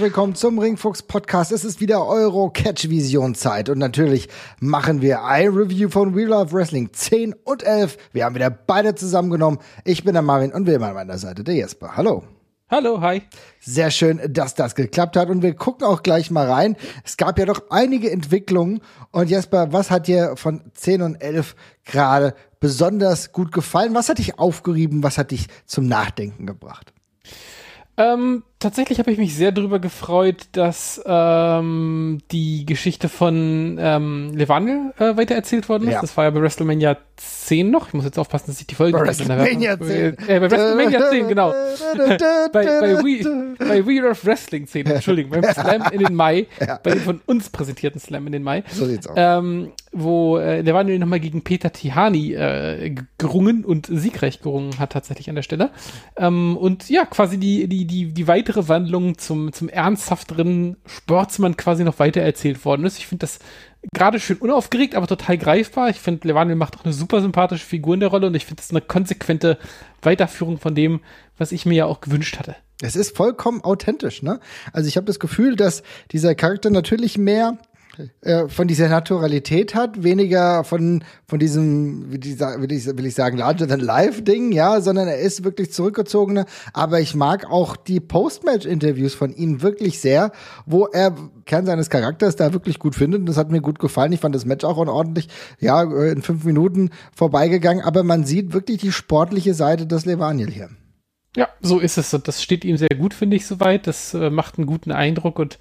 Herzlich willkommen zum Ringfuchs Podcast. Es ist wieder Euro Catch Vision Zeit und natürlich machen wir ein Review von We Love Wrestling 10 und 11. Wir haben wieder beide zusammengenommen. Ich bin der Marvin und wir immer an meiner Seite der Jesper. Hallo. Hallo, hi. Sehr schön, dass das geklappt hat und wir gucken auch gleich mal rein. Es gab ja doch einige Entwicklungen und Jesper, was hat dir von 10 und 11 gerade besonders gut gefallen? Was hat dich aufgerieben? Was hat dich zum Nachdenken gebracht? Ähm, tatsächlich habe ich mich sehr darüber gefreut, dass ähm, die Geschichte von ähm, Levangel äh, weitererzählt worden ist. Ja. Das war ja bei WrestleMania 10 noch. Ich muss jetzt aufpassen, dass ich die Folge bei WrestleMania 10. Äh, bei WrestleMania 10, genau. bei, bei, We, bei We of Wrestling 10, Entschuldigung, beim Slam in den Mai, ja. bei dem von uns präsentierten Slam in den Mai. So sieht's aus. Ähm, wo äh, Levangel nochmal gegen Peter Tihani äh, gerungen und siegreich gerungen hat tatsächlich an der Stelle. Ähm, und ja, quasi die, die, die, die weitere Wandlung zum, zum ernsthafteren Sportsmann quasi noch weiter erzählt worden ist. Ich finde das gerade schön unaufgeregt, aber total greifbar. Ich finde, Levaniel macht auch eine super sympathische Figur in der Rolle und ich finde das eine konsequente Weiterführung von dem, was ich mir ja auch gewünscht hatte. Es ist vollkommen authentisch, ne? Also ich habe das Gefühl, dass dieser Charakter natürlich mehr äh, von dieser Naturalität hat, weniger von, von diesem, will ich, will ich sagen, larger than life Ding, ja, sondern er ist wirklich zurückgezogener. Aber ich mag auch die Postmatch-Interviews von ihm wirklich sehr, wo er Kern seines Charakters da wirklich gut findet. Und das hat mir gut gefallen. Ich fand das Match auch ordentlich, ja, in fünf Minuten vorbeigegangen. Aber man sieht wirklich die sportliche Seite des Levaniel hier. Ja, so ist es. Das steht ihm sehr gut, finde ich, soweit. Das äh, macht einen guten Eindruck und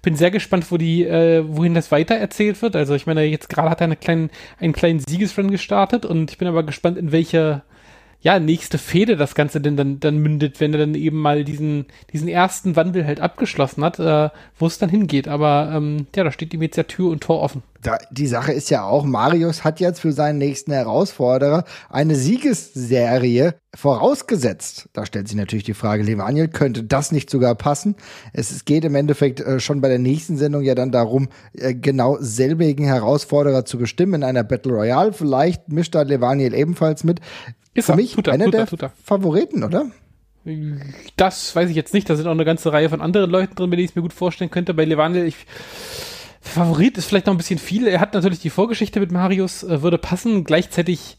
bin sehr gespannt, wo die, äh, wohin das weiter erzählt wird. Also ich meine, jetzt gerade hat er eine kleinen, einen kleinen Siegesrun gestartet und ich bin aber gespannt, in welche ja, nächste Fehde das Ganze denn dann, dann mündet, wenn er dann eben mal diesen, diesen ersten Wandel halt abgeschlossen hat, äh, wo es dann hingeht. Aber ähm, ja, da steht ihm jetzt ja Tür und Tor offen. Da, die Sache ist ja auch, Marius hat jetzt für seinen nächsten Herausforderer eine Siegesserie vorausgesetzt. Da stellt sich natürlich die Frage, Levaniel, könnte das nicht sogar passen? Es, geht im Endeffekt äh, schon bei der nächsten Sendung ja dann darum, äh, genau selbigen Herausforderer zu bestimmen in einer Battle Royale. Vielleicht mischt da Levaniel ebenfalls mit. Ist Für er, mich er, einer der er, Favoriten, oder? Das weiß ich jetzt nicht. Da sind auch eine ganze Reihe von anderen Leuten drin, mit denen ich es mir gut vorstellen könnte. Bei Levaniel, ich, Favorit ist vielleicht noch ein bisschen viel. Er hat natürlich die Vorgeschichte mit Marius, äh, würde passen. Gleichzeitig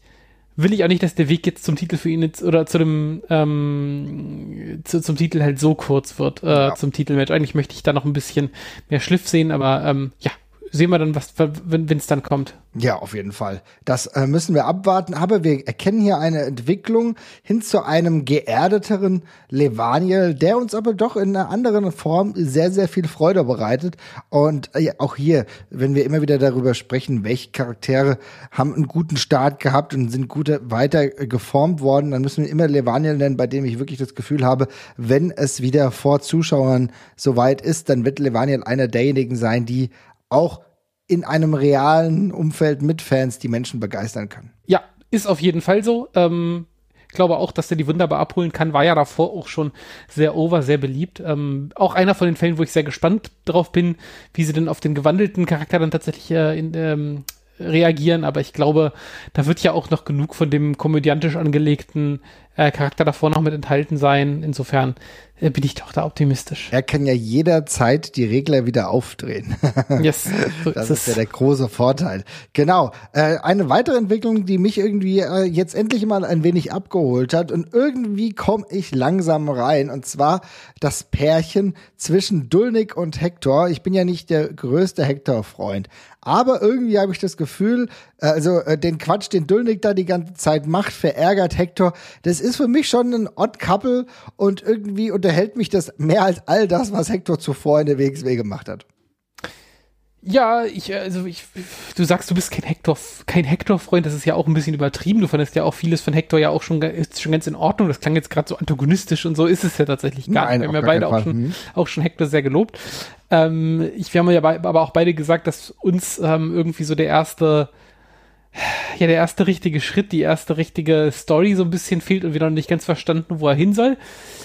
will ich auch nicht, dass der Weg jetzt zum Titel für ihn jetzt, oder zu dem ähm, zu, zum Titel halt so kurz wird, äh, ja. zum Titelmatch. Eigentlich möchte ich da noch ein bisschen mehr Schliff sehen, aber ähm, ja, sehen wir dann, was, wenn es dann kommt. Ja, auf jeden Fall. Das äh, müssen wir abwarten. Aber wir erkennen hier eine Entwicklung hin zu einem geerdeteren Levaniel, der uns aber doch in einer anderen Form sehr, sehr viel Freude bereitet. Und äh, auch hier, wenn wir immer wieder darüber sprechen, welche Charaktere haben einen guten Start gehabt und sind gut weiter geformt worden, dann müssen wir immer Levaniel nennen, bei dem ich wirklich das Gefühl habe, wenn es wieder vor Zuschauern soweit ist, dann wird Levaniel einer derjenigen sein, die auch in einem realen Umfeld mit Fans die Menschen begeistern kann. Ja, ist auf jeden Fall so. Ähm, ich glaube auch, dass der die wunderbar abholen kann. War ja davor auch schon sehr over, sehr beliebt. Ähm, auch einer von den Fällen, wo ich sehr gespannt drauf bin, wie sie denn auf den gewandelten Charakter dann tatsächlich äh, in, ähm, reagieren. Aber ich glaube, da wird ja auch noch genug von dem komödiantisch angelegten äh, Charakter davor noch mit enthalten sein. Insofern äh, bin ich doch da optimistisch. Er kann ja jederzeit die Regler wieder aufdrehen. Yes, so das ist, ist ja der große Vorteil. Genau. Äh, eine weitere Entwicklung, die mich irgendwie äh, jetzt endlich mal ein wenig abgeholt hat und irgendwie komme ich langsam rein und zwar das Pärchen zwischen Dulnik und Hector. Ich bin ja nicht der größte Hector-Freund, aber irgendwie habe ich das Gefühl, äh, also äh, den Quatsch, den Dulnik da die ganze Zeit macht, verärgert Hector. Das ist für mich schon ein Odd Couple und irgendwie unterhält mich das mehr als all das, was Hector zuvor in der WXW gemacht hat. Ja, ich, also ich, du sagst, du bist kein Hector, kein Hector-Freund, das ist ja auch ein bisschen übertrieben. Du fandest ja auch vieles von Hector ja auch schon, ist schon ganz in Ordnung. Das klang jetzt gerade so antagonistisch und so ist es ja tatsächlich gar Nein, nicht. Wir haben ja beide auch schon, mhm. auch schon Hector sehr gelobt. Ähm, ich, wir haben ja aber auch beide gesagt, dass uns ähm, irgendwie so der erste, ja, der erste richtige Schritt, die erste richtige Story so ein bisschen fehlt und wir noch nicht ganz verstanden, wo er hin soll.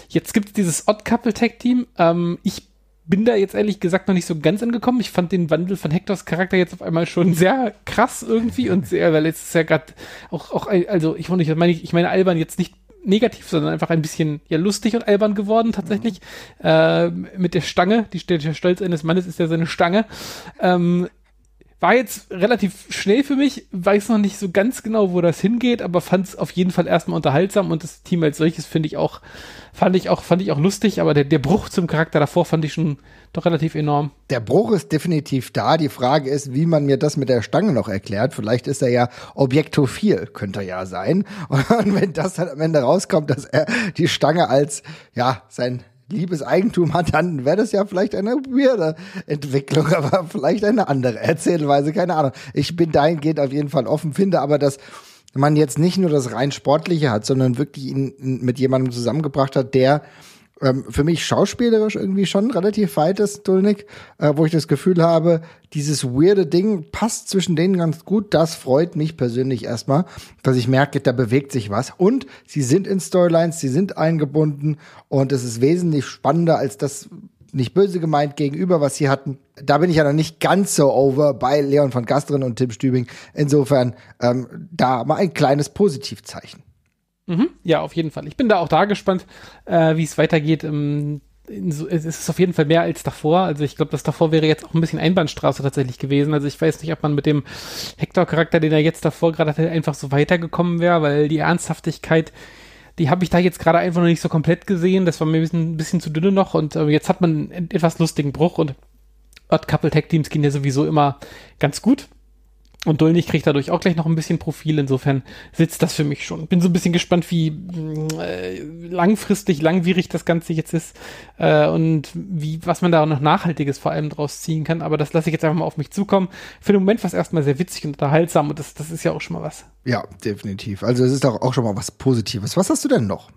Jetzt gibt es dieses Odd Couple Tag Team. Ähm, ich bin da jetzt ehrlich gesagt noch nicht so ganz angekommen. Ich fand den Wandel von Hectors Charakter jetzt auf einmal schon sehr krass irgendwie und sehr, weil jetzt ist ja gerade auch, auch, also ich, meine, ich meine albern jetzt nicht negativ, sondern einfach ein bisschen ja lustig und albern geworden tatsächlich. Mhm. Äh, mit der Stange, die, der Stolz eines Mannes ist ja seine Stange. Ähm, war jetzt relativ schnell für mich, weiß noch nicht so ganz genau, wo das hingeht, aber fand es auf jeden Fall erstmal unterhaltsam und das Team als solches finde ich auch, fand ich auch, fand ich auch lustig, aber der, der Bruch zum Charakter davor fand ich schon doch relativ enorm. Der Bruch ist definitiv da. Die Frage ist, wie man mir das mit der Stange noch erklärt. Vielleicht ist er ja objektophil, könnte er ja sein. Und wenn das dann am Ende rauskommt, dass er die Stange als, ja, sein liebes Eigentum hat, dann wäre das ja vielleicht eine weirde Entwicklung, aber vielleicht eine andere Erzählweise, keine Ahnung. Ich bin dahingehend auf jeden Fall offen, finde aber, dass man jetzt nicht nur das rein Sportliche hat, sondern wirklich ihn mit jemandem zusammengebracht hat, der ähm, für mich schauspielerisch irgendwie schon relativ weit ist, Dulnik, äh, wo ich das Gefühl habe, dieses weirde Ding passt zwischen denen ganz gut. Das freut mich persönlich erstmal, dass ich merke, da bewegt sich was. Und sie sind in Storylines, sie sind eingebunden und es ist wesentlich spannender als das, nicht böse gemeint gegenüber, was sie hatten. Da bin ich ja noch nicht ganz so over bei Leon von Gastrin und Tim Stübing. Insofern ähm, da mal ein kleines Positivzeichen. Mhm, ja, auf jeden Fall. Ich bin da auch da gespannt, äh, wie es weitergeht. Ähm, so, es ist auf jeden Fall mehr als davor. Also ich glaube, das davor wäre jetzt auch ein bisschen Einbahnstraße tatsächlich gewesen. Also ich weiß nicht, ob man mit dem Hector-Charakter, den er jetzt davor gerade hatte, einfach so weitergekommen wäre, weil die Ernsthaftigkeit, die habe ich da jetzt gerade einfach noch nicht so komplett gesehen. Das war mir ein bisschen, ein bisschen zu dünne noch und äh, jetzt hat man einen etwas lustigen Bruch und Odd Couple Tag Teams gehen ja sowieso immer ganz gut. Und Dolnich kriegt dadurch auch gleich noch ein bisschen Profil. Insofern sitzt das für mich schon. Bin so ein bisschen gespannt, wie äh, langfristig, langwierig das Ganze jetzt ist äh, und wie, was man da noch Nachhaltiges vor allem draus ziehen kann. Aber das lasse ich jetzt einfach mal auf mich zukommen. Für den Moment war es erstmal sehr witzig und unterhaltsam und das, das ist ja auch schon mal was. Ja, definitiv. Also es ist auch, auch schon mal was Positives. Was hast du denn noch?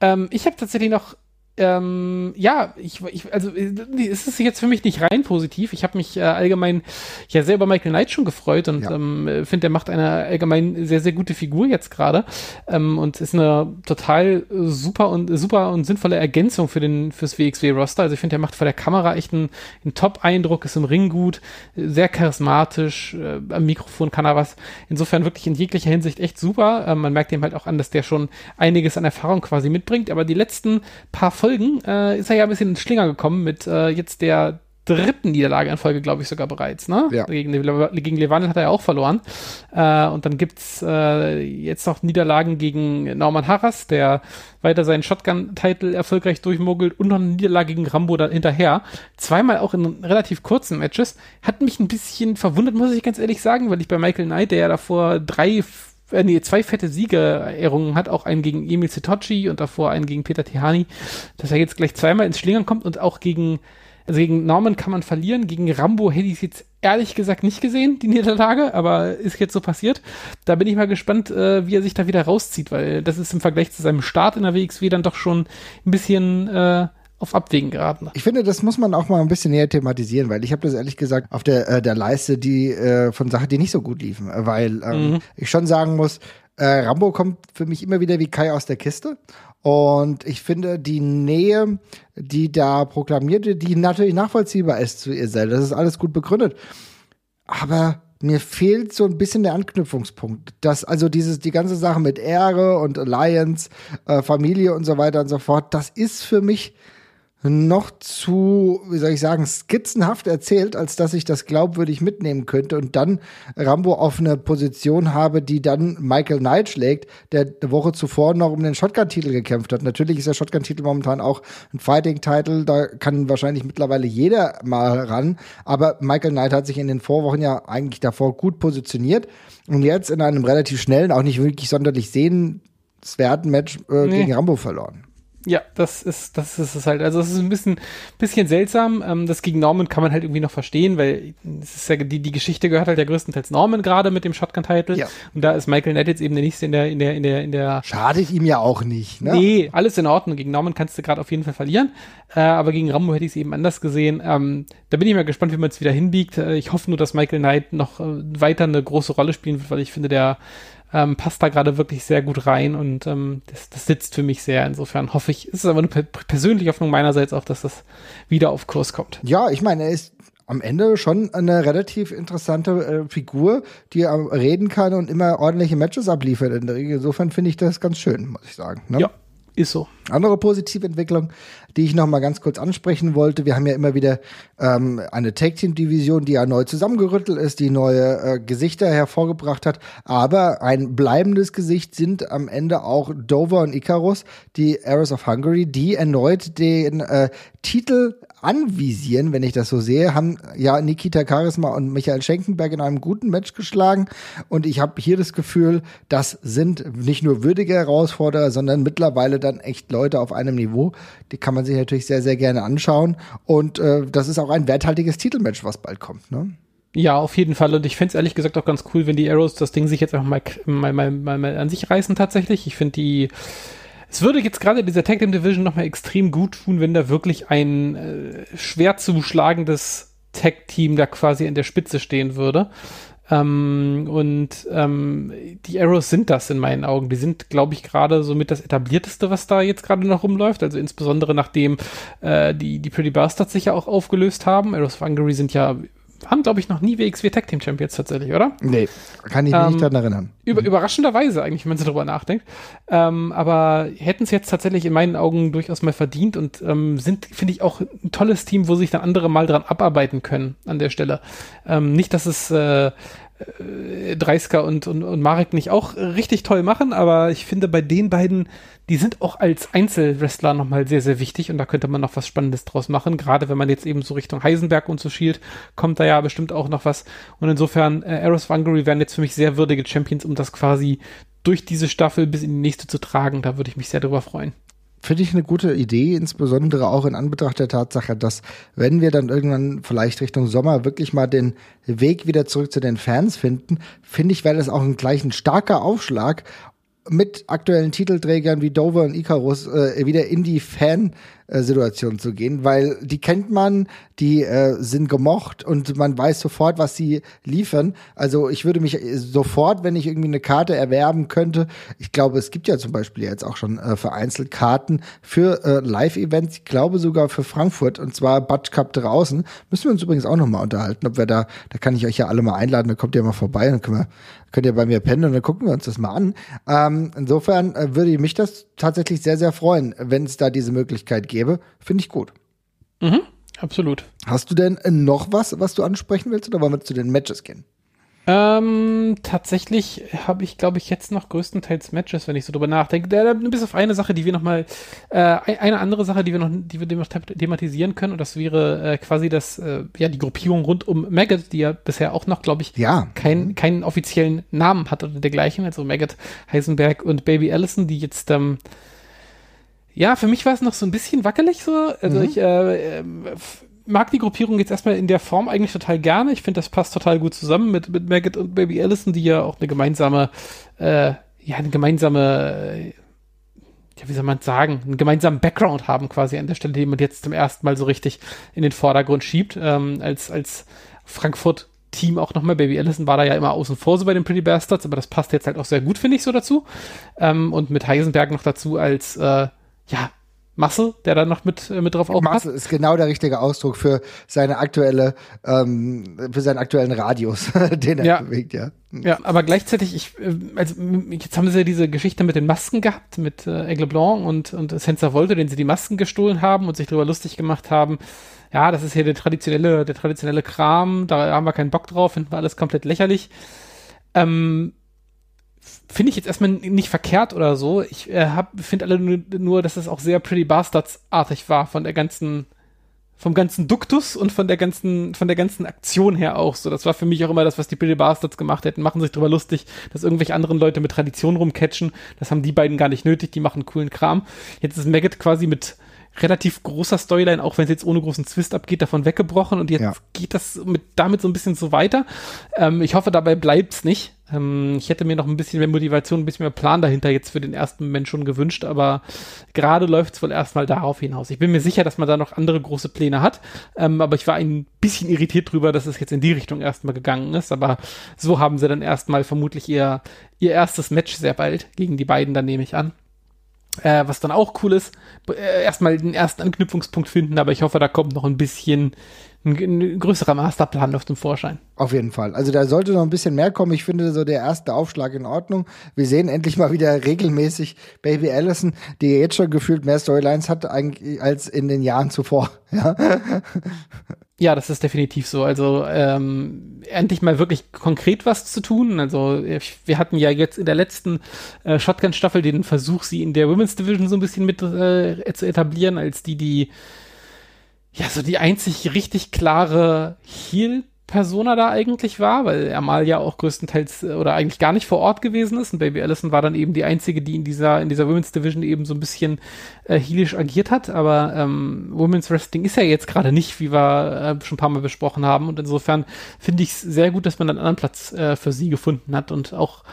Ähm, ich habe tatsächlich noch ähm, ja, ich, ich, also es ist jetzt für mich nicht rein positiv. Ich habe mich äh, allgemein ja sehr über Michael Knight schon gefreut und ja. ähm, finde, der macht eine allgemein sehr, sehr gute Figur jetzt gerade ähm, und ist eine total super und super und sinnvolle Ergänzung für den fürs WXW-Roster. Also ich finde, der macht vor der Kamera echt einen, einen Top-Eindruck, ist im Ring gut, sehr charismatisch, äh, am Mikrofon kann er was. Insofern wirklich in jeglicher Hinsicht echt super. Ähm, man merkt ihm halt auch an, dass der schon einiges an Erfahrung quasi mitbringt, aber die letzten paar Folgen äh, ist er ja ein bisschen in Schlinger gekommen mit äh, jetzt der dritten Niederlage in Folge, glaube ich, sogar bereits. Ne? Ja. Gegen, gegen Levante hat er ja auch verloren. Äh, und dann gibt's äh, jetzt noch Niederlagen gegen Norman Harras, der weiter seinen Shotgun-Titel erfolgreich durchmogelt und noch eine Niederlage gegen Rambo da hinterher. Zweimal auch in relativ kurzen Matches. Hat mich ein bisschen verwundert, muss ich ganz ehrlich sagen, weil ich bei Michael Knight, der ja davor drei äh, nee, zwei fette Siege errungen hat, auch einen gegen Emil Sitochi und davor einen gegen Peter Tihani, dass er jetzt gleich zweimal ins Schlingern kommt und auch gegen, also gegen Norman kann man verlieren, gegen Rambo hätte ich jetzt ehrlich gesagt nicht gesehen, die Niederlage, aber ist jetzt so passiert. Da bin ich mal gespannt, äh, wie er sich da wieder rauszieht, weil das ist im Vergleich zu seinem Start in der WXW dann doch schon ein bisschen äh, auf Abwägen geraten. Ich finde, das muss man auch mal ein bisschen näher thematisieren, weil ich habe das ehrlich gesagt auf der, äh, der Leiste die äh, von Sachen, die nicht so gut liefen, äh, weil ähm, mhm. ich schon sagen muss, äh, Rambo kommt für mich immer wieder wie Kai aus der Kiste. Und ich finde die Nähe, die da proklamierte, die natürlich nachvollziehbar ist zu ihr selbst. Das ist alles gut begründet. Aber mir fehlt so ein bisschen der Anknüpfungspunkt. Das, also dieses, die ganze Sache mit Ehre und Alliance, äh, Familie und so weiter und so fort, das ist für mich noch zu, wie soll ich sagen, skizzenhaft erzählt, als dass ich das glaubwürdig mitnehmen könnte und dann Rambo auf eine Position habe, die dann Michael Knight schlägt, der eine Woche zuvor noch um den Shotgun-Titel gekämpft hat. Natürlich ist der Shotgun-Titel momentan auch ein Fighting-Titel, da kann wahrscheinlich mittlerweile jeder mal ran, aber Michael Knight hat sich in den Vorwochen ja eigentlich davor gut positioniert und jetzt in einem relativ schnellen, auch nicht wirklich sonderlich sehenswerten Match äh, nee. gegen Rambo verloren. Ja, das ist, das ist es halt. Also es ist ein bisschen, bisschen seltsam. Ähm, das gegen Norman kann man halt irgendwie noch verstehen, weil es ist ja, die, die Geschichte gehört halt ja größtenteils Norman gerade mit dem Shotgun-Title. Ja. Und da ist Michael Knight jetzt eben der nächste in der, in der, in der, in der. Schadet ihm ja auch nicht, ne? Nee, alles in Ordnung. Gegen Norman kannst du gerade auf jeden Fall verlieren. Äh, aber gegen Rambo hätte ich es eben anders gesehen. Ähm, da bin ich mal gespannt, wie man es wieder hinbiegt. Äh, ich hoffe nur, dass Michael Knight noch äh, weiter eine große Rolle spielen wird, weil ich finde, der ähm, passt da gerade wirklich sehr gut rein und ähm, das, das sitzt für mich sehr. Insofern hoffe ich, ist es aber eine per persönliche Hoffnung meinerseits auch, dass das wieder auf Kurs kommt. Ja, ich meine, er ist am Ende schon eine relativ interessante äh, Figur, die reden kann und immer ordentliche Matches abliefert. Insofern finde ich das ganz schön, muss ich sagen. Ne? Ja, ist so. Andere positive Entwicklung, die ich noch mal ganz kurz ansprechen wollte. Wir haben ja immer wieder ähm, eine Tag Team Division, die ja neu zusammengerüttelt ist, die neue äh, Gesichter hervorgebracht hat. Aber ein bleibendes Gesicht sind am Ende auch Dover und Icarus, die Arrows of Hungary, die erneut den äh, Titel anvisieren, wenn ich das so sehe, haben ja Nikita Charisma und Michael Schenkenberg in einem guten Match geschlagen. Und ich habe hier das Gefühl, das sind nicht nur würdige Herausforderer, sondern mittlerweile dann echt Leute auf einem Niveau. Die kann man sich natürlich sehr, sehr gerne anschauen. Und äh, das ist auch ein werthaltiges Titelmatch, was bald kommt. Ne? Ja, auf jeden Fall. Und ich fände es ehrlich gesagt auch ganz cool, wenn die Arrows das Ding sich jetzt einfach mal, mal, mal, mal, mal an sich reißen tatsächlich. Ich finde die es würde jetzt gerade dieser Tag Team Division nochmal extrem gut tun, wenn da wirklich ein äh, schwer zuschlagendes Tag Team da quasi in der Spitze stehen würde. Ähm, und ähm, die Arrows sind das in meinen Augen. Die sind, glaube ich, gerade so mit das etablierteste, was da jetzt gerade noch rumläuft. Also insbesondere nachdem äh, die, die Pretty Bastards sich ja auch aufgelöst haben. Arrows of Hungary sind ja haben, glaube ich, noch nie WXW Tag Team Champions tatsächlich, oder? Nee, kann ich mich ähm, nicht daran erinnern. Über, mhm. Überraschenderweise eigentlich, wenn man so drüber nachdenkt. Ähm, aber hätten es jetzt tatsächlich in meinen Augen durchaus mal verdient und ähm, sind, finde ich, auch ein tolles Team, wo sich dann andere mal dran abarbeiten können an der Stelle. Ähm, nicht, dass es äh, äh, Dreisker und, und, und Marek nicht auch richtig toll machen, aber ich finde bei den beiden, die sind auch als Einzelwrestler nochmal sehr, sehr wichtig und da könnte man noch was Spannendes draus machen. Gerade wenn man jetzt eben so Richtung Heisenberg und so schielt, kommt da ja bestimmt auch noch was. Und insofern, äh, of Hungary wären jetzt für mich sehr würdige Champions, um das quasi durch diese Staffel bis in die nächste zu tragen. Da würde ich mich sehr drüber freuen finde ich eine gute Idee, insbesondere auch in Anbetracht der Tatsache, dass wenn wir dann irgendwann vielleicht Richtung Sommer wirklich mal den Weg wieder zurück zu den Fans finden, finde ich, wäre das auch ein gleich ein starker Aufschlag mit aktuellen Titelträgern wie Dover und Icarus äh, wieder in die Fan-Situation zu gehen, weil die kennt man, die äh, sind gemocht und man weiß sofort, was sie liefern. Also ich würde mich sofort, wenn ich irgendwie eine Karte erwerben könnte, ich glaube, es gibt ja zum Beispiel jetzt auch schon äh, vereinzelt Karten für äh, Live-Events, ich glaube sogar für Frankfurt und zwar Butch Cup draußen. Müssen wir uns übrigens auch nochmal unterhalten, ob wir da, da kann ich euch ja alle mal einladen, da kommt ihr mal vorbei, dann können wir könnt ihr bei mir pennen und dann gucken wir uns das mal an. Ähm, insofern äh, würde mich das tatsächlich sehr, sehr freuen, wenn es da diese Möglichkeit gäbe. Finde ich gut. Mhm, absolut. Hast du denn noch was, was du ansprechen willst oder wollen wir zu den Matches gehen? Ähm, tatsächlich habe ich, glaube ich, jetzt noch größtenteils Matches, wenn ich so drüber nachdenke. Äh, bis auf eine Sache, die wir noch mal, äh, eine andere Sache, die wir noch, die wir noch thematisieren können, und das wäre äh, quasi das, äh, ja, die Gruppierung rund um Maggot, die ja bisher auch noch, glaube ich, ja. kein, mhm. keinen offiziellen Namen hat oder dergleichen. Also Maggot, Heisenberg und Baby Allison, die jetzt, ähm, ja, für mich war es noch so ein bisschen wackelig so. Also mhm. ich, äh, äh mag die Gruppierung jetzt erstmal in der Form eigentlich total gerne. Ich finde, das passt total gut zusammen mit, mit Maggot und Baby Allison, die ja auch eine gemeinsame, äh, ja, eine gemeinsame, äh, ja, wie soll man sagen, einen gemeinsamen Background haben quasi an der Stelle, den man jetzt zum ersten Mal so richtig in den Vordergrund schiebt, ähm, als, als Frankfurt Team auch nochmal. Baby Allison war da ja immer außen vor so bei den Pretty Bastards, aber das passt jetzt halt auch sehr gut, finde ich, so dazu. Ähm, und mit Heisenberg noch dazu als, äh, ja, Masse, der da noch mit, äh, mit drauf aufpasst. Masse ist genau der richtige Ausdruck für seine aktuelle, ähm, für seinen aktuellen Radius, den er ja. bewegt, ja. Ja, aber gleichzeitig, ich, äh, also jetzt haben sie ja diese Geschichte mit den Masken gehabt, mit äh, Aigle Blanc und, und Senza Volte, denen sie die Masken gestohlen haben und sich darüber lustig gemacht haben. Ja, das ist hier der traditionelle, der traditionelle Kram, da haben wir keinen Bock drauf, finden wir alles komplett lächerlich. Ähm, finde ich jetzt erstmal nicht verkehrt oder so. Ich äh, finde alle nur, nur, dass es auch sehr Pretty Bastards-artig war von der ganzen, vom ganzen Duktus und von der ganzen, von der ganzen Aktion her auch so. Das war für mich auch immer das, was die Pretty Bastards gemacht hätten. Machen sich drüber lustig, dass irgendwelche anderen Leute mit Tradition rumcatchen. Das haben die beiden gar nicht nötig. Die machen coolen Kram. Jetzt ist Maggot quasi mit relativ großer Storyline, auch wenn es jetzt ohne großen Twist abgeht, davon weggebrochen und jetzt ja. geht das mit, damit so ein bisschen so weiter. Ähm, ich hoffe, dabei bleibt's nicht. Ähm, ich hätte mir noch ein bisschen mehr Motivation, ein bisschen mehr Plan dahinter jetzt für den ersten Moment schon gewünscht, aber gerade läuft es wohl erstmal darauf hinaus. Ich bin mir sicher, dass man da noch andere große Pläne hat, ähm, aber ich war ein bisschen irritiert drüber, dass es jetzt in die Richtung erstmal gegangen ist, aber so haben sie dann erstmal vermutlich ihr, ihr erstes Match sehr bald gegen die beiden, dann nehme ich an. Äh, was dann auch cool ist, äh, erstmal den ersten Anknüpfungspunkt finden, aber ich hoffe, da kommt noch ein bisschen ein, ein, größerer Masterplan auf zum Vorschein. Auf jeden Fall. Also da sollte noch ein bisschen mehr kommen. Ich finde so der erste Aufschlag in Ordnung. Wir sehen endlich mal wieder regelmäßig Baby Allison, die jetzt schon gefühlt mehr Storylines hat als in den Jahren zuvor. Ja. Ja, das ist definitiv so. Also ähm, endlich mal wirklich konkret was zu tun. Also wir hatten ja jetzt in der letzten äh, Shotgun-Staffel den Versuch, sie in der Women's Division so ein bisschen mit äh, zu etablieren, als die, die ja, so die einzig richtig klare Heal Persona da eigentlich war, weil er mal ja auch größtenteils äh, oder eigentlich gar nicht vor Ort gewesen ist. Und Baby Allison war dann eben die einzige, die in dieser, in dieser Women's Division eben so ein bisschen äh, heelisch agiert hat. Aber ähm, Women's Wrestling ist ja jetzt gerade nicht, wie wir äh, schon ein paar Mal besprochen haben. Und insofern finde ich es sehr gut, dass man einen anderen Platz äh, für sie gefunden hat und auch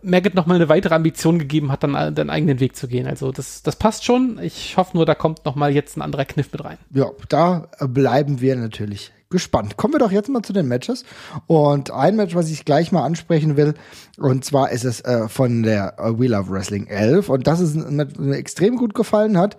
Maggot nochmal eine weitere Ambition gegeben hat, dann äh, den eigenen Weg zu gehen. Also das, das passt schon. Ich hoffe nur, da kommt nochmal jetzt ein anderer Kniff mit rein. Ja, da bleiben wir natürlich gespannt. Kommen wir doch jetzt mal zu den Matches. Und ein Match, was ich gleich mal ansprechen will, und zwar ist es äh, von der äh, We Love Wrestling 11. Und das ist ein Match, mir extrem gut gefallen hat,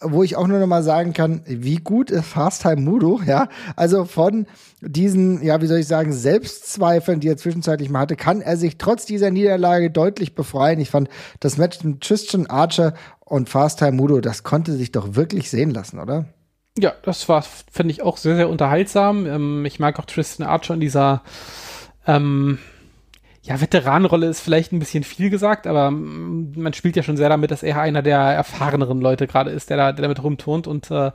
wo ich auch nur noch mal sagen kann, wie gut ist Fast Time Mudo, ja. Also von diesen, ja, wie soll ich sagen, Selbstzweifeln, die er zwischenzeitlich mal hatte, kann er sich trotz dieser Niederlage deutlich befreien. Ich fand das Match mit Tristan Archer und Fast Time Mudo, das konnte sich doch wirklich sehen lassen, oder? Ja, das war, finde ich, auch sehr, sehr unterhaltsam. Ähm, ich mag auch Tristan Archer in dieser, ähm, ja, Veteranenrolle ist vielleicht ein bisschen viel gesagt, aber mm, man spielt ja schon sehr damit, dass er einer der erfahreneren Leute gerade ist, der da der damit rumturnt und äh,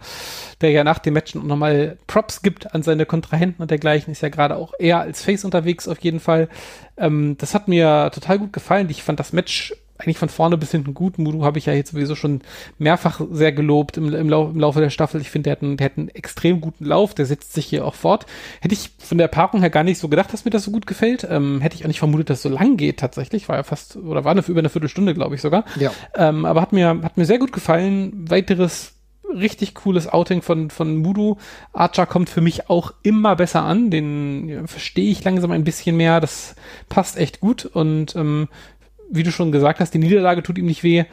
der ja nach dem Match nochmal Props gibt an seine Kontrahenten und dergleichen, ist ja gerade auch eher als Face unterwegs auf jeden Fall. Ähm, das hat mir total gut gefallen. Ich fand das Match eigentlich von vorne bis hinten gut. Mudu habe ich ja jetzt sowieso schon mehrfach sehr gelobt im, im, Lau im Laufe der Staffel. Ich finde, der, hat einen, der hat einen extrem guten Lauf, der setzt sich hier auch fort. Hätte ich von der Paarung her gar nicht so gedacht, dass mir das so gut gefällt. Ähm, hätte ich auch nicht vermutet, dass es so lang geht tatsächlich. War ja fast, oder war eine, über eine Viertelstunde, glaube ich sogar. Ja. Ähm, aber hat mir, hat mir sehr gut gefallen. Weiteres richtig cooles Outing von, von Mudu. Archer kommt für mich auch immer besser an. Den ja, verstehe ich langsam ein bisschen mehr. Das passt echt gut und ähm, wie du schon gesagt hast, die Niederlage tut ihm nicht weh.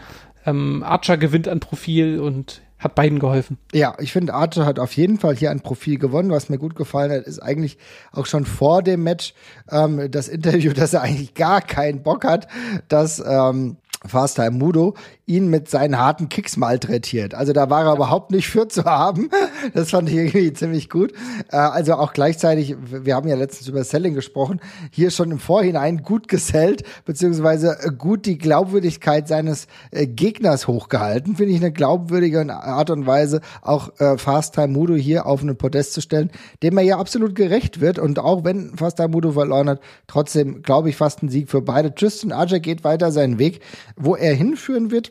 Ähm, Archer gewinnt an Profil und hat beiden geholfen. Ja, ich finde, Archer hat auf jeden Fall hier ein Profil gewonnen. Was mir gut gefallen hat, ist eigentlich auch schon vor dem Match ähm, das Interview, dass er eigentlich gar keinen Bock hat, dass ähm, Fast Time Mudo ihn mit seinen harten Kicks malträtiert. Also da war er ja. überhaupt nicht für zu haben. Das fand ich irgendwie ziemlich gut. Äh, also auch gleichzeitig, wir haben ja letztens über Selling gesprochen, hier schon im Vorhinein gut gesellt, beziehungsweise gut die Glaubwürdigkeit seines äh, Gegners hochgehalten. Finde ich eine glaubwürdige Art und Weise, auch äh, Fast Time Mudo hier auf einen Podest zu stellen, dem er ja absolut gerecht wird. Und auch wenn Fast Time Mudo verloren hat, trotzdem glaube ich fast ein Sieg für beide. Tristan Archer geht weiter seinen Weg. Wo er hinführen wird,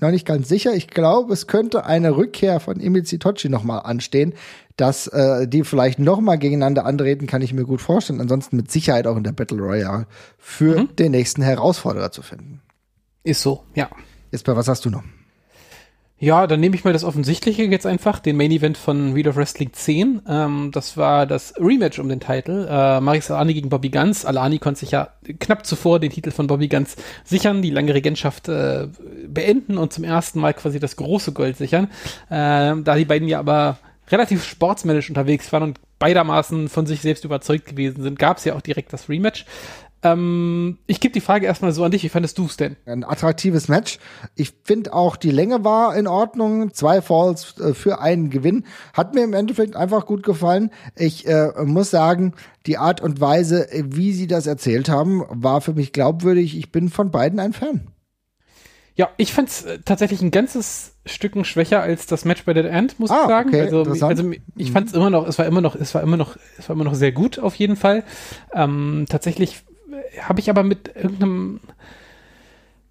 noch nicht ganz sicher. Ich glaube, es könnte eine Rückkehr von Emil Zitochi nochmal anstehen. Dass äh, die vielleicht nochmal gegeneinander antreten, kann ich mir gut vorstellen. Ansonsten mit Sicherheit auch in der Battle Royale für mhm. den nächsten Herausforderer zu finden. Ist so, ja. Jetzt bei was hast du noch? Ja, dann nehme ich mal das Offensichtliche jetzt einfach, den Main Event von Wheel of Wrestling 10. Ähm, das war das Rematch um den Titel. Äh, Maris Alani gegen Bobby Guns. Alani konnte sich ja knapp zuvor den Titel von Bobby Guns sichern, die lange Regentschaft äh, beenden und zum ersten Mal quasi das große Gold sichern. Äh, da die beiden ja aber relativ sportsmännisch unterwegs waren und beidermaßen von sich selbst überzeugt gewesen sind, gab es ja auch direkt das Rematch. Ähm, ich gebe die Frage erstmal so an dich. Wie fandest du es denn? Ein attraktives Match. Ich finde auch, die Länge war in Ordnung. Zwei Falls äh, für einen Gewinn. Hat mir im Endeffekt einfach gut gefallen. Ich äh, muss sagen, die Art und Weise, wie sie das erzählt haben, war für mich glaubwürdig. Ich bin von beiden ein Fan. Ja, ich fand es äh, tatsächlich ein ganzes Stücken schwächer als das Match bei Dead End, muss ah, ich sagen. Okay, also, also ich fand es immer noch, es war immer noch, es war immer noch, es war immer noch sehr gut auf jeden Fall. Ähm, tatsächlich habe ich aber mit irgendeinem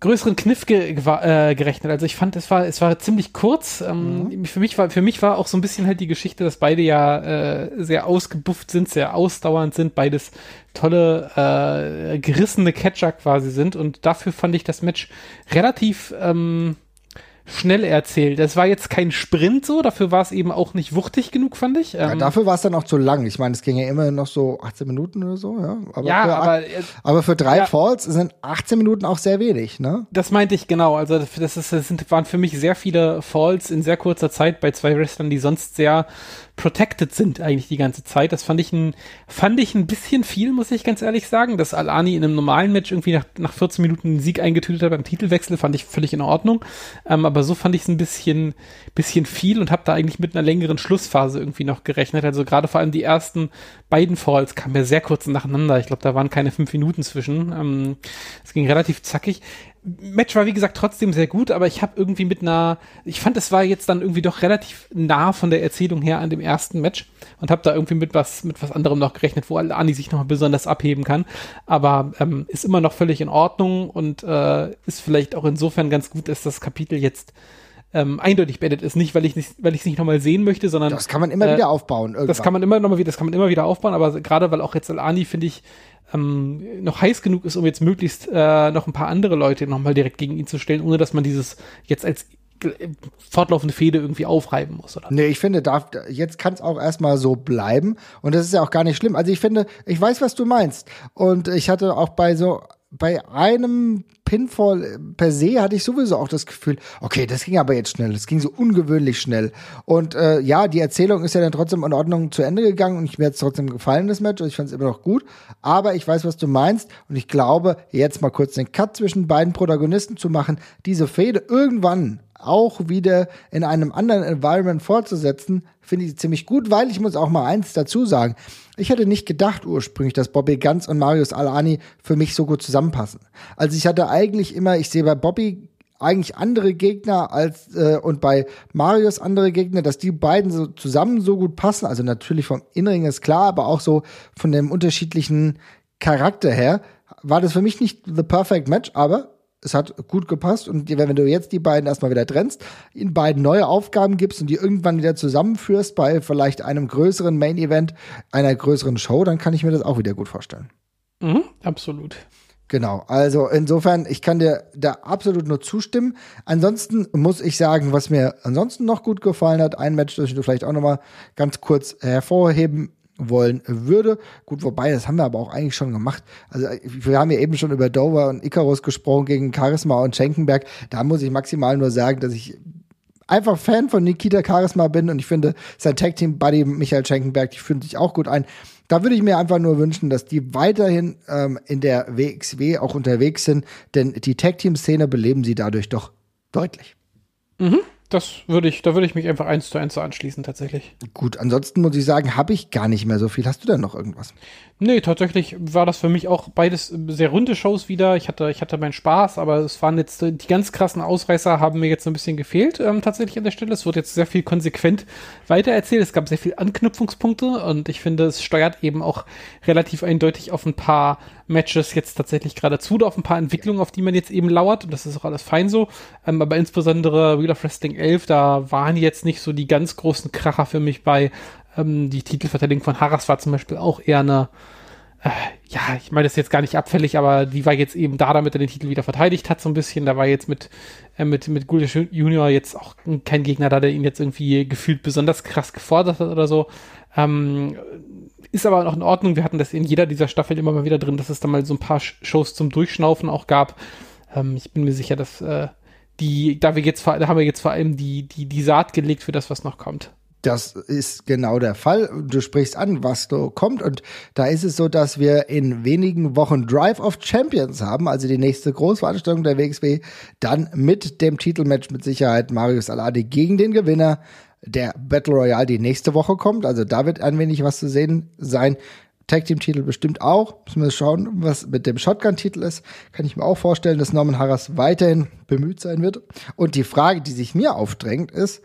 größeren Kniff ge äh, gerechnet. Also ich fand, es war, es war ziemlich kurz. Ähm, mhm. Für mich war, für mich war auch so ein bisschen halt die Geschichte, dass beide ja äh, sehr ausgebufft sind, sehr ausdauernd sind, beides tolle äh, gerissene Catcher quasi sind. Und dafür fand ich das Match relativ ähm, schnell erzählt. Das war jetzt kein Sprint so, dafür war es eben auch nicht wuchtig genug, fand ich. Ja, ähm, dafür war es dann auch zu lang. Ich meine, es ging ja immer noch so 18 Minuten oder so, ja. Aber ja, für, aber, aber für drei ja, Falls sind 18 Minuten auch sehr wenig, ne? Das meinte ich genau. Also das, ist, das sind, waren für mich sehr viele Falls in sehr kurzer Zeit bei zwei Wrestlern, die sonst sehr protected sind eigentlich die ganze Zeit. Das fand ich ein, fand ich ein bisschen viel, muss ich ganz ehrlich sagen. Dass Alani in einem normalen Match irgendwie nach, nach 14 Minuten einen Sieg eingetütet hat beim Titelwechsel, fand ich völlig in Ordnung. Ähm, aber so fand ich es ein bisschen, bisschen viel und habe da eigentlich mit einer längeren Schlussphase irgendwie noch gerechnet. Also gerade vor allem die ersten beiden Falls kamen ja sehr kurz nacheinander. Ich glaube, da waren keine fünf Minuten zwischen. Ähm, es ging relativ zackig. Match war wie gesagt trotzdem sehr gut, aber ich habe irgendwie mit einer, ich fand, es war jetzt dann irgendwie doch relativ nah von der Erzählung her an dem ersten Match und habe da irgendwie mit was mit was anderem noch gerechnet, wo Ani sich nochmal besonders abheben kann. Aber ähm, ist immer noch völlig in Ordnung und äh, ist vielleicht auch insofern ganz gut, dass das Kapitel jetzt ähm, eindeutig beendet ist. Nicht, weil ich nicht, weil ich es nicht nochmal sehen möchte, sondern das kann man immer äh, wieder aufbauen. Irgendwann. Das kann man immer noch mal wieder, das kann man immer wieder aufbauen. Aber gerade weil auch jetzt Ani finde ich ähm, noch heiß genug ist, um jetzt möglichst äh, noch ein paar andere Leute nochmal direkt gegen ihn zu stellen, ohne dass man dieses jetzt als fortlaufende Fehde irgendwie aufreiben muss, oder? Nee, ich finde, darf, jetzt kann es auch erstmal so bleiben. Und das ist ja auch gar nicht schlimm. Also ich finde, ich weiß, was du meinst. Und ich hatte auch bei so bei einem Pinfall per se hatte ich sowieso auch das Gefühl, okay, das ging aber jetzt schnell, das ging so ungewöhnlich schnell. Und äh, ja, die Erzählung ist ja dann trotzdem in Ordnung zu Ende gegangen und ich mir jetzt trotzdem gefallen, das Match, ich fand es immer noch gut. Aber ich weiß, was du meinst und ich glaube, jetzt mal kurz den Cut zwischen beiden Protagonisten zu machen, diese Fehde irgendwann auch wieder in einem anderen Environment fortzusetzen, finde ich ziemlich gut, weil ich muss auch mal eins dazu sagen. Ich hätte nicht gedacht ursprünglich, dass Bobby Ganz und Marius Alani für mich so gut zusammenpassen. Also ich hatte eigentlich immer, ich sehe bei Bobby eigentlich andere Gegner als äh, und bei Marius andere Gegner, dass die beiden so zusammen so gut passen. Also natürlich vom Inneren ist klar, aber auch so von dem unterschiedlichen Charakter her war das für mich nicht the perfect match, aber es hat gut gepasst und wenn du jetzt die beiden erstmal wieder trennst, ihnen beiden neue Aufgaben gibst und die irgendwann wieder zusammenführst bei vielleicht einem größeren Main Event, einer größeren Show, dann kann ich mir das auch wieder gut vorstellen. Mhm, absolut. Genau, also insofern, ich kann dir da absolut nur zustimmen. Ansonsten muss ich sagen, was mir ansonsten noch gut gefallen hat, ein Match, das ich vielleicht auch noch mal ganz kurz hervorheben wollen würde. Gut, wobei, das haben wir aber auch eigentlich schon gemacht. Also wir haben ja eben schon über Dover und Icarus gesprochen gegen Charisma und Schenkenberg. Da muss ich maximal nur sagen, dass ich einfach Fan von Nikita Charisma bin und ich finde, sein Tag Team Buddy Michael Schenkenberg, die fühlen sich auch gut ein. Da würde ich mir einfach nur wünschen, dass die weiterhin ähm, in der WXW auch unterwegs sind, denn die Tag Team Szene beleben sie dadurch doch deutlich. Mhm. Das würde ich, da würde ich mich einfach eins zu eins anschließen, tatsächlich. Gut, ansonsten muss ich sagen, habe ich gar nicht mehr so viel. Hast du denn noch irgendwas? Nee, tatsächlich war das für mich auch beides sehr runde Shows wieder. Ich hatte, ich hatte meinen Spaß, aber es waren jetzt, die ganz krassen Ausreißer haben mir jetzt ein bisschen gefehlt, ähm, tatsächlich an der Stelle. Es wurde jetzt sehr viel konsequent weitererzählt. Es gab sehr viel Anknüpfungspunkte und ich finde, es steuert eben auch relativ eindeutig auf ein paar Matches jetzt tatsächlich gerade zu, auf ein paar Entwicklungen, auf die man jetzt eben lauert. Und das ist auch alles fein so. Ähm, aber insbesondere Wheel of Wrestling 11, da waren jetzt nicht so die ganz großen Kracher für mich bei. Ähm, die Titelverteidigung von Harras war zum Beispiel auch eher eine, äh, ja, ich meine das ist jetzt gar nicht abfällig, aber die war jetzt eben da, damit er den Titel wieder verteidigt hat, so ein bisschen. Da war jetzt mit, äh, mit, mit Gullish Junior jetzt auch kein Gegner da, der ihn jetzt irgendwie gefühlt besonders krass gefordert hat oder so. Ähm, ist aber noch in Ordnung. Wir hatten das in jeder dieser Staffeln immer mal wieder drin, dass es da mal so ein paar Shows zum Durchschnaufen auch gab. Ähm, ich bin mir sicher, dass äh, die, da wir jetzt, da haben wir jetzt vor allem die, die, die Saat gelegt für das, was noch kommt. Das ist genau der Fall. Du sprichst an, was da kommt. Und da ist es so, dass wir in wenigen Wochen Drive of Champions haben, also die nächste Großveranstaltung der WXW, dann mit dem Titelmatch mit Sicherheit Marius Aladi gegen den Gewinner der Battle Royale, die nächste Woche kommt. Also da wird ein wenig was zu sehen sein. Tag Team Titel bestimmt auch. Müssen wir schauen, was mit dem Shotgun Titel ist. Kann ich mir auch vorstellen, dass Norman Harras weiterhin bemüht sein wird. Und die Frage, die sich mir aufdrängt, ist,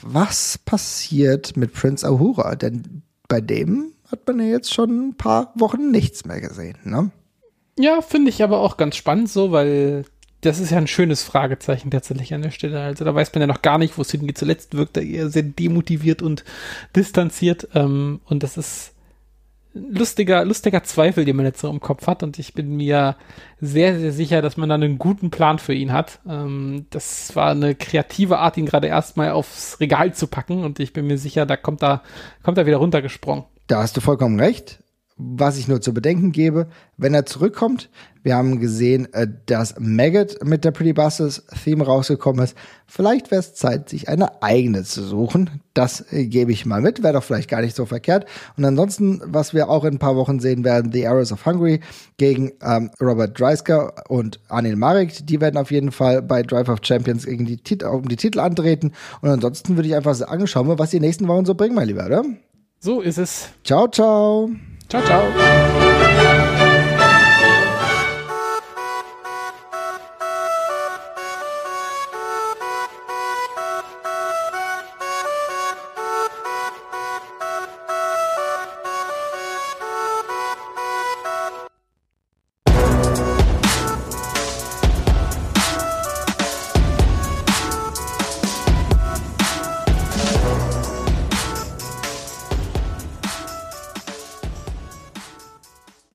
was passiert mit Prince Ahura? Denn bei dem hat man ja jetzt schon ein paar Wochen nichts mehr gesehen, ne? Ja, finde ich aber auch ganz spannend so, weil das ist ja ein schönes Fragezeichen tatsächlich an der Stelle. Also da weiß man ja noch gar nicht, wo es hingeht. Zuletzt wirkt er eher sehr demotiviert und distanziert. Ähm, und das ist lustiger, lustiger Zweifel, den man jetzt so im Kopf hat. Und ich bin mir sehr, sehr sicher, dass man da einen guten Plan für ihn hat. Ähm, das war eine kreative Art, ihn gerade erstmal aufs Regal zu packen. Und ich bin mir sicher, da kommt er, kommt er wieder runtergesprungen. Da hast du vollkommen recht was ich nur zu bedenken gebe, wenn er zurückkommt, wir haben gesehen, äh, dass Maggot mit der Pretty Buses Theme rausgekommen ist. Vielleicht wäre es Zeit, sich eine eigene zu suchen. Das äh, gebe ich mal mit, wäre doch vielleicht gar nicht so verkehrt. Und ansonsten, was wir auch in ein paar Wochen sehen werden, The Arrows of Hungary gegen ähm, Robert Dreisker und Anil Marek. Die werden auf jeden Fall bei Drive of Champions gegen die Tit um die Titel antreten. Und ansonsten würde ich einfach sagen, schauen wir, was die nächsten Wochen so bringen, mein Lieber, oder? So ist es. Ciao, ciao. Ciao, ciao.